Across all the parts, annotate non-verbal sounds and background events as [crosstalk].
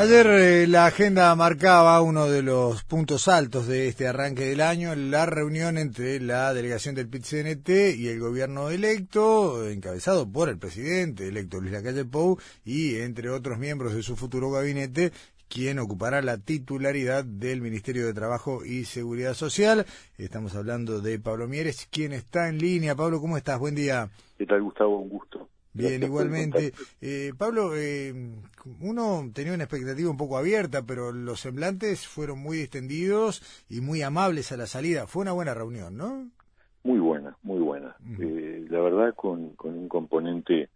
Ayer eh, la agenda marcaba uno de los puntos altos de este arranque del año, la reunión entre la delegación del PIT-CNT y el gobierno electo, encabezado por el presidente electo Luis Lacalle Pou y entre otros miembros de su futuro gabinete, quien ocupará la titularidad del Ministerio de Trabajo y Seguridad Social. Estamos hablando de Pablo Mieres, quien está en línea. Pablo, ¿cómo estás? Buen día. ¿Qué tal, Gustavo? Un gusto. Bien, [laughs] igualmente. Eh, Pablo, eh, uno tenía una expectativa un poco abierta, pero los semblantes fueron muy distendidos y muy amables a la salida. Fue una buena reunión, ¿no? Muy buena, muy buena. eh, la verdad, con, con un componente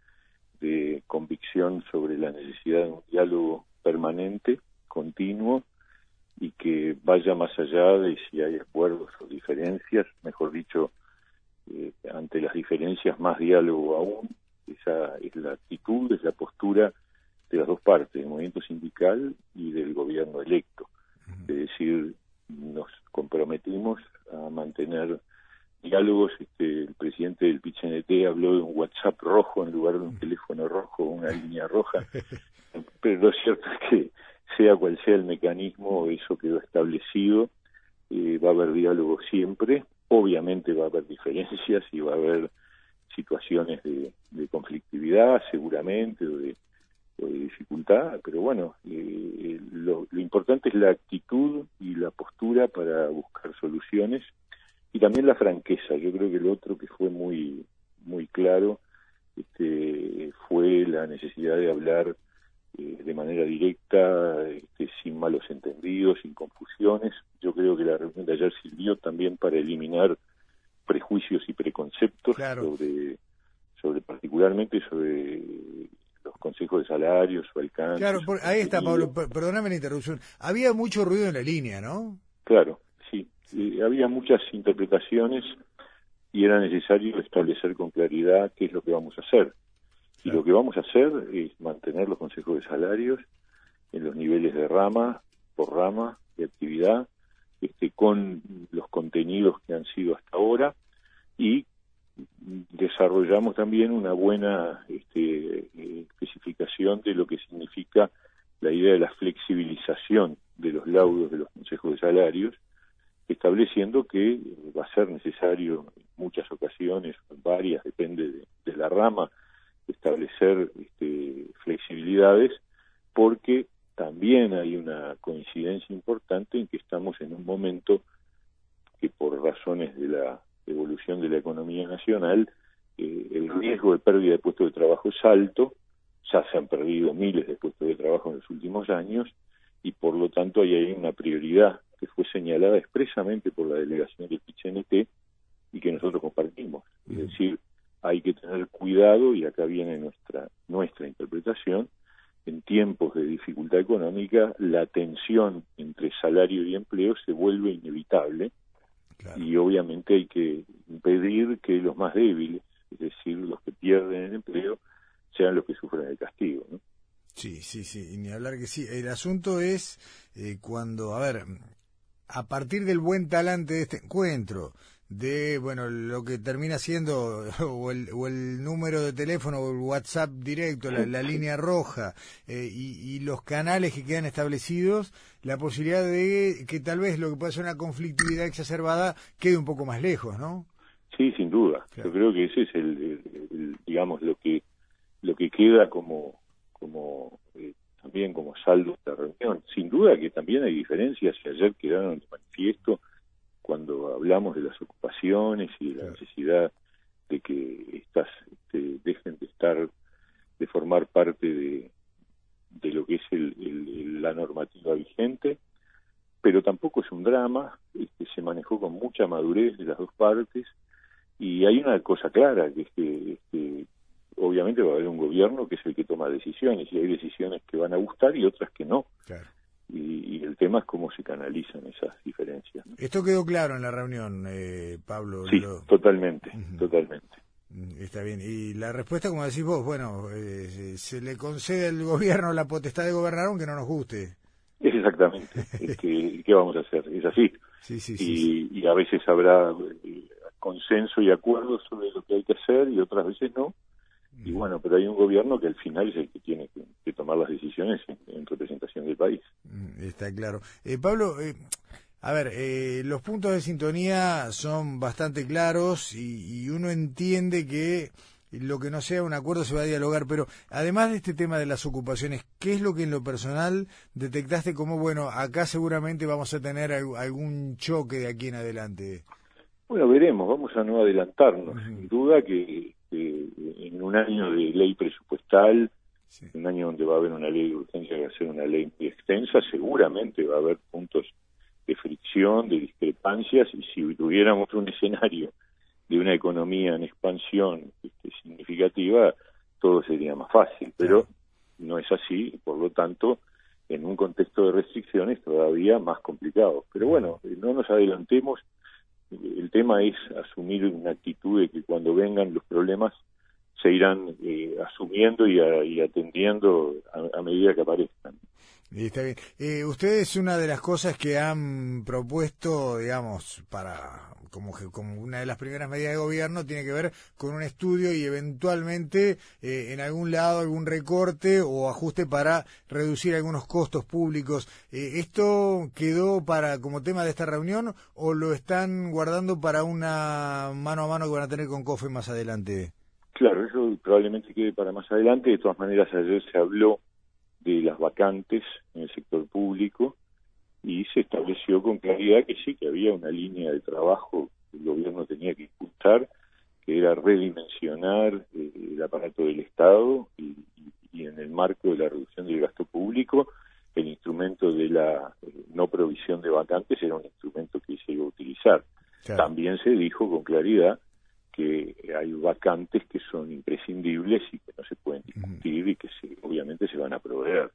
de convicción sobre la necesidad de un diálogo permanente, continuo, y que vaya más allá de si hay acuerdos o diferencias, mejor dicho, eh, ante las diferencias más diálogo aún, esa es la actitud, es la postura de las dos partes, del movimiento sindical y del gobierno electo. Es decir, nos comprometimos a mantener diálogos. Este, el presidente del PCNT habló de un WhatsApp rojo en lugar de un teléfono rojo, una línea roja. [laughs] Pero lo cierto es que, sea cual sea el mecanismo, eso quedó establecido. Eh, va a haber diálogo siempre. Obviamente va a haber diferencias y va a haber situaciones de, conflictividad, seguramente, o de, dificultad, pero bueno, eh, lo, lo, importante es la actitud y la postura para buscar soluciones y también la franqueza. Yo creo que lo otro que fue muy, muy claro este, fue la necesidad de hablar eh, de manera directa, este, sin malos entendidos, sin confusiones. Yo creo que la reunión de ayer sirvió también para eliminar prejuicios y preconceptos claro. sobre, sobre particularmente sobre los consejos de salarios, su alcance. Claro, por, ahí está, Pablo, perdóname la interrupción. Había mucho ruido en la línea, ¿no? Claro, sí. Eh, había muchas interpretaciones y era necesario establecer con claridad qué es lo que vamos a hacer. Y lo que vamos a hacer es mantener los consejos de salarios en los niveles de rama por rama de actividad, este, con los contenidos que han sido hasta ahora y desarrollamos también una buena este, especificación de lo que significa la idea de la flexibilización de los laudos de los consejos de salarios, estableciendo que va a ser necesario en muchas ocasiones, varias, depende de, de la rama, establecer este, flexibilidades, porque también hay una coincidencia importante en que estamos en un momento que por razones de la evolución de la economía nacional, eh, el riesgo de pérdida de puestos de trabajo es alto, ya se han perdido miles de puestos de trabajo en los últimos años y por lo tanto ahí hay una prioridad que fue señalada expresamente por la delegación del PCNT y que nosotros compartimos. Es decir, hay que tener cuidado, y acá viene nuestra, nuestra interpretación, en tiempos de dificultad económica, la tensión entre salario y empleo se vuelve inevitable claro. y obviamente hay que impedir que los más débiles, es decir, los que pierden el empleo, sean los que sufren el castigo. ¿no? Sí, sí, sí, y ni hablar que sí. El asunto es eh, cuando, a ver, a partir del buen talante de este encuentro, de bueno lo que termina siendo [laughs] o el, o el número de teléfono o el WhatsApp directo, la, la línea roja eh, y, y, los canales que quedan establecidos, la posibilidad de que tal vez lo que pueda ser una conflictividad exacerbada quede un poco más lejos, ¿no? Sí, sin duda. Claro. Yo creo que ese es el, el, el, digamos lo que lo que queda como como eh, también como saldo de la reunión. Sin duda que también hay diferencias y ayer quedaron de hablamos de las ocupaciones y de la necesidad de que estas este, dejen de estar, de formar parte de, de lo que es el, el, la normativa vigente, pero tampoco es un drama, este, se manejó con mucha madurez de las dos partes y hay una cosa clara, que es que este, obviamente va a haber un gobierno que es el que toma decisiones y hay decisiones que van a gustar y otras que no. Claro. El tema es cómo se canalizan esas diferencias. ¿no? Esto quedó claro en la reunión, eh, Pablo. Sí, lo... totalmente, uh -huh. totalmente. Está bien. Y la respuesta, como decís vos, bueno, eh, se le concede al gobierno la potestad de gobernar aunque no nos guste. Es exactamente. [laughs] es que, ¿Qué vamos a hacer? Es así. Sí, sí, y, sí, y, a veces habrá consenso y acuerdo sobre lo que hay que hacer y otras veces no. Y bueno, pero hay un gobierno que al final es el que tiene que, tomar las decisiones en, representación del país. Está claro. Eh, Pablo, eh, a ver, eh, los puntos de sintonía son bastante claros y, uno entiende que lo que no sea un acuerdo se va a dialogar, pero además de este tema de las ocupaciones, ¿qué es lo que en lo personal detectaste como, bueno, acá seguramente vamos a tener algún choque de aquí en adelante? Bueno, veremos, vamos a no adelantarnos. Sin duda que, en un año de ley presupuestal, un año donde va a haber una ley de urgencia que va a ser una ley muy extensa, seguramente va a haber puntos de fricción, de discrepancias, y si tuviéramos un escenario de una economía en expansión este, significativa, todo sería más fácil, pero no es así, por lo tanto, en un contexto de restricciones todavía más complicado. Pero bueno, no nos adelantemos, el tema es asumir una actitud de que cuando vengan los problemas se irán eh, asumiendo y, atendiendo a medida que aparezcan. Está bien. Eh, ustedes una de las cosas que han propuesto, digamos, para como, como una de las primeras medidas de gobierno tiene que ver con un estudio y eventualmente eh, en algún lado algún recorte o ajuste para reducir algunos costos públicos. Eh, ¿Esto quedó para como tema de esta reunión o lo están guardando para una mano a mano que van a tener con COFE más adelante? Claro, eso probablemente quede para más adelante. De todas maneras, ayer se habló de las vacantes en el sector público y se estableció con claridad que sí, que había una línea de trabajo que el gobierno tenía que impulsar, que era redimensionar eh, el aparato del Estado y, en el marco de la reducción del gasto público, el instrumento de la eh, no provisión de vacantes era un instrumento que se iba a utilizar. También se dijo con claridad que hay vacantes que son imprescindibles y que no se pueden discutir y que obviamente se van a proveer.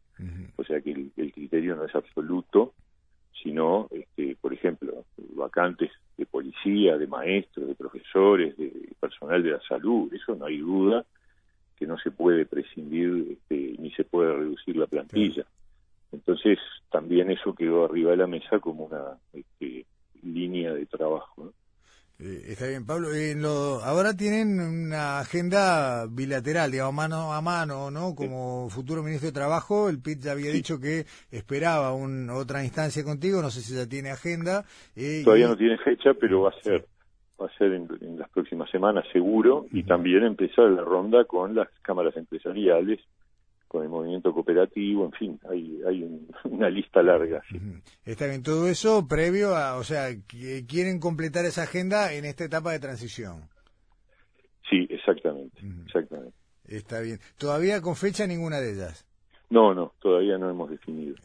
O sea que el, criterio no es absoluto, sino, este, por ejemplo, vacantes de policía, de maestros, de profesores, de personal de la salud, eso no hay duda que no se puede prescindir este, ni se puede reducir la plantilla. Entonces, también eso quedó arriba de la mesa como una este, línea de trabajo. Eh, está bien, Pablo. Eh, lo, ahora tienen una agenda bilateral, digamos, mano a mano, ¿no? Como futuro ministro de Trabajo, el PIT ya había dicho que esperaba un, otra instancia contigo, no sé si ya tiene agenda. Eh, Todavía no tiene fecha, pero va a ser va a ser en, las próximas semanas seguro, y también empezar la ronda con las cámaras empresariales con el movimiento cooperativo, en fin, hay, hay [laughs] una lista larga. Está bien, todo eso previo a, o sea, quieren completar esa agenda en esta etapa de transición. Sí, exactamente, exactamente. Está bien. ¿Todavía con fecha ninguna de ellas? No, no, todavía no hemos definido.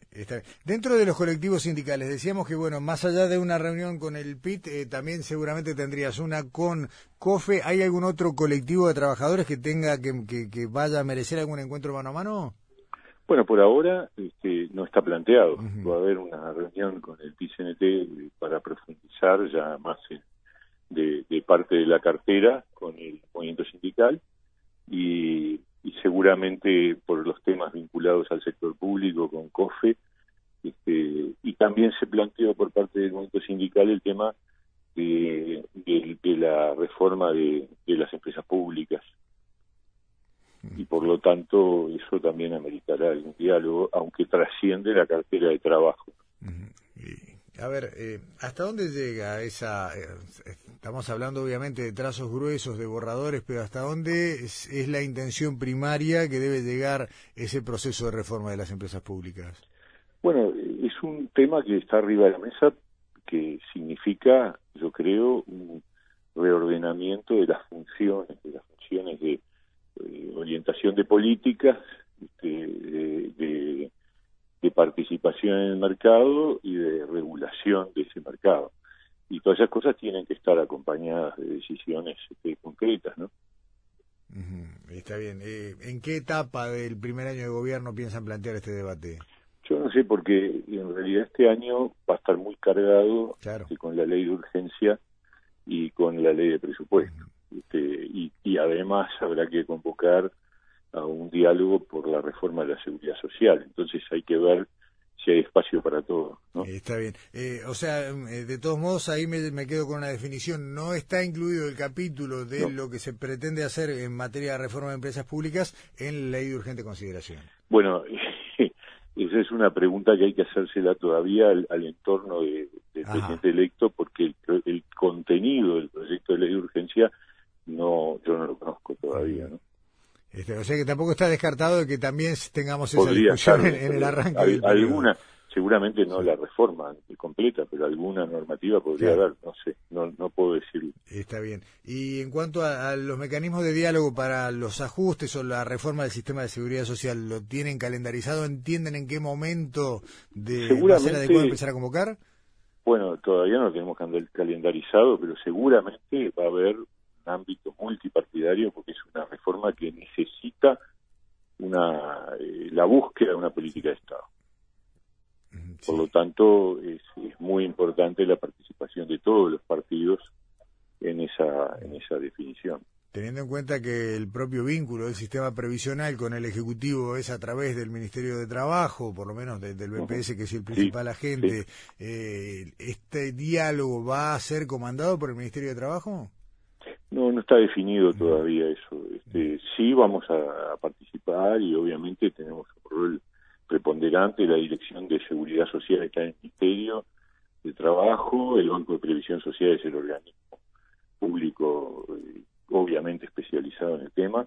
Dentro de los colectivos sindicales, decíamos que, bueno, más allá de una reunión con el PIT, eh, también seguramente tendrías una con COFE. ¿Hay algún otro colectivo de trabajadores que tenga, que, que, vaya a merecer algún encuentro mano a mano? Bueno, por ahora este, no está planteado. Va a haber una reunión con el PIT-CNT para profundizar ya más de, de parte de la cartera con el movimiento sindical y y seguramente por los temas vinculados al sector público con COFE, este, y también se planteó por parte del movimiento sindical el tema de, la reforma de, las empresas públicas. Y por lo tanto, eso también ameritará un diálogo, aunque trasciende la cartera de trabajo. A ver, eh, ¿hasta dónde llega esa... Eh, estamos hablando obviamente de trazos gruesos, de borradores, pero ¿hasta dónde es, la intención primaria que debe llegar ese proceso de reforma de las empresas públicas? Bueno, es un tema que está arriba de la mesa que significa, yo creo, un reordenamiento de las funciones, de las funciones de, eh, orientación de políticas, este, de de participación en el mercado y de regulación de ese mercado. Y todas esas cosas tienen que estar acompañadas de decisiones este, concretas, ¿no? Está bien. Eh, ¿En qué etapa del primer año de gobierno piensan plantear este debate? Yo no sé, porque en realidad este año va a estar muy cargado este, con la ley de urgencia y con la ley de presupuesto. Este, y, y además habrá que convocar a un diálogo por la reforma de la seguridad social. Entonces hay que ver si hay espacio para todo. ¿no? Está bien. Eh, o sea, de todos modos, ahí me, quedo con una definición. No está incluido el capítulo de lo que se pretende hacer en materia de reforma de empresas públicas en la ley de urgente consideración. Bueno, [laughs] esa es una pregunta que hay que hacérsela todavía al, entorno del presidente electo, porque el, contenido del proyecto de ley de urgencia no yo no lo conozco todavía, ¿no? Este, o sea que tampoco está descartado de que también tengamos esa discusión en, el arranque. alguna, seguramente no la reforma completa, pero alguna normativa podría haber, no sé, no, no puedo decirlo. Está bien. Y en cuanto a, los mecanismos de diálogo para los ajustes o la reforma del sistema de seguridad social, ¿lo tienen calendarizado? ¿Entienden en qué momento de ser adecuado empezar a convocar? Bueno, todavía no lo tenemos calendarizado, pero seguramente va a haber ámbito multipartidario porque es una reforma que necesita una eh, la búsqueda de una política de Estado. Por lo tanto, es, muy importante la participación de todos los partidos en esa, en esa definición. Teniendo en cuenta que el propio vínculo del sistema previsional con el Ejecutivo es a través del Ministerio de Trabajo, por lo menos del BPS, que es el principal agente, eh, ¿este diálogo va a ser comandado por el Ministerio de Trabajo? No, no está definido todavía eso. Este, sí vamos a, participar y obviamente tenemos un rol preponderante la Dirección de Seguridad Social está en el Ministerio de Trabajo, el Banco de Previsión Social es el organismo público, eh, obviamente especializado en el tema,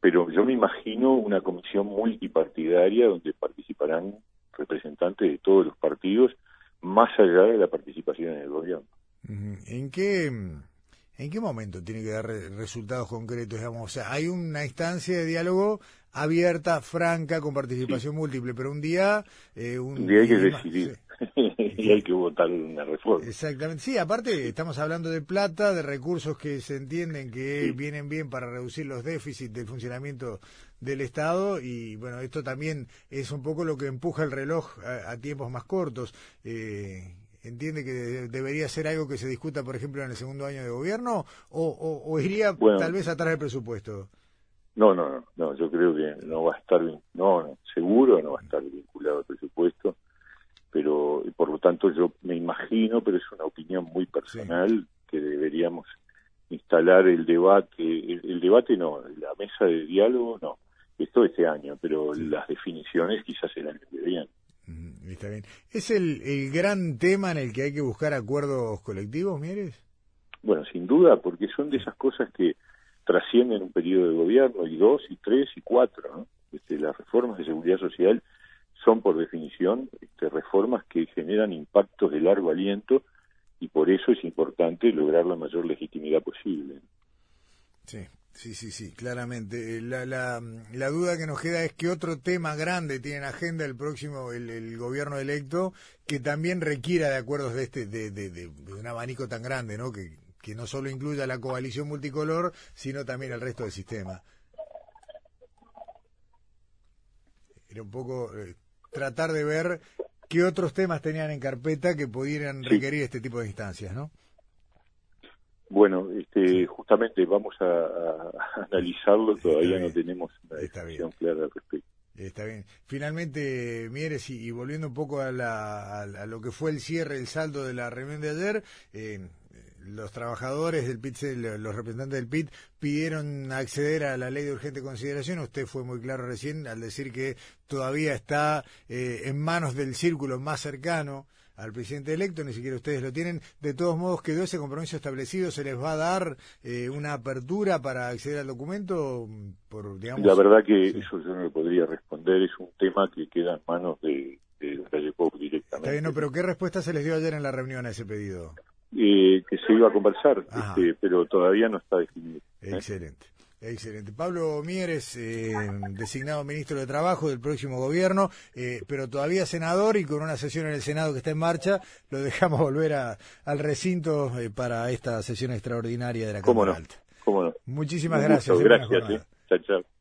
pero yo me imagino una comisión multipartidaria donde participarán representantes de todos los partidos, más allá de la participación en el gobierno. ¿En qué ¿En qué momento tiene que dar resultados concretos? Digamos? O sea, hay una instancia de diálogo abierta, franca, con participación múltiple, pero un día... Eh, un, día hay que decidir. [laughs] y hay que votar una reforma. Exactamente. Sí, aparte estamos hablando de plata, de recursos que se entienden que vienen bien para reducir los déficits del funcionamiento del Estado y bueno, esto también es un poco lo que empuja el reloj a, tiempos más cortos. Eh, entiende que debería ser algo que se discuta, por ejemplo, en el segundo año de gobierno o, iría tal vez atrás del presupuesto? No, no, no, no, yo creo que no va a estar, no, no, seguro no va a estar vinculado al presupuesto, pero por lo tanto yo me imagino, pero es una opinión muy personal, que deberíamos instalar el debate, el, debate no, la mesa de diálogo no, esto este año, pero las definiciones quizás el año que viene. Está bien. ¿Es el, el gran tema en el que hay que buscar acuerdos colectivos, Mieres? Bueno, sin duda, porque son de esas cosas que trascienden un periodo de gobierno, y dos, y tres, y cuatro. Este, las reformas de seguridad social son, por definición, este, reformas que generan impactos de largo aliento y por eso es importante lograr la mayor legitimidad posible. Sí, Sí, sí, sí, claramente. Eh, la, la, la, duda que nos queda es que otro tema grande tiene en agenda el próximo, el, gobierno electo, que también requiera de acuerdos de este, de, de, de, un abanico tan grande, ¿no? Que, que no solo incluya la coalición multicolor, sino también el resto del sistema. Era un poco eh, tratar de ver qué otros temas tenían en carpeta que pudieran requerir este tipo de instancias, ¿no? Bueno, este, justamente vamos a, analizarlo, todavía no tenemos una decisión clara al respecto. Está bien. Finalmente, Mieres, y, volviendo un poco a, lo que fue el cierre, el saldo de la reunión de ayer, eh, los trabajadores del PIT, los representantes del PIT, pidieron acceder a la ley de urgente consideración. Usted fue muy claro recién al decir que todavía está eh, en manos del círculo más cercano al presidente electo, ni siquiera ustedes lo tienen. De todos modos, quedó ese compromiso establecido, ¿se les va a dar eh, una apertura para acceder al documento? Por, digamos, la verdad que eso yo no le podría responder, es un tema que queda en manos de, de Calle Pop directamente. Está bien, pero ¿qué respuesta se les dio ayer en la reunión a ese pedido? Eh, que se iba a conversar, este, pero todavía no está definido. Excelente. Excelente. Pablo Mieres, eh, designado ministro de Trabajo del próximo gobierno, eh, pero todavía senador y con una sesión en el Senado que está en marcha, lo dejamos [laughs] volver al recinto eh, para esta sesión extraordinaria de la Cámara Alta. ¿Cómo no? Muchísimas gracias. Gracias. Chao, chao.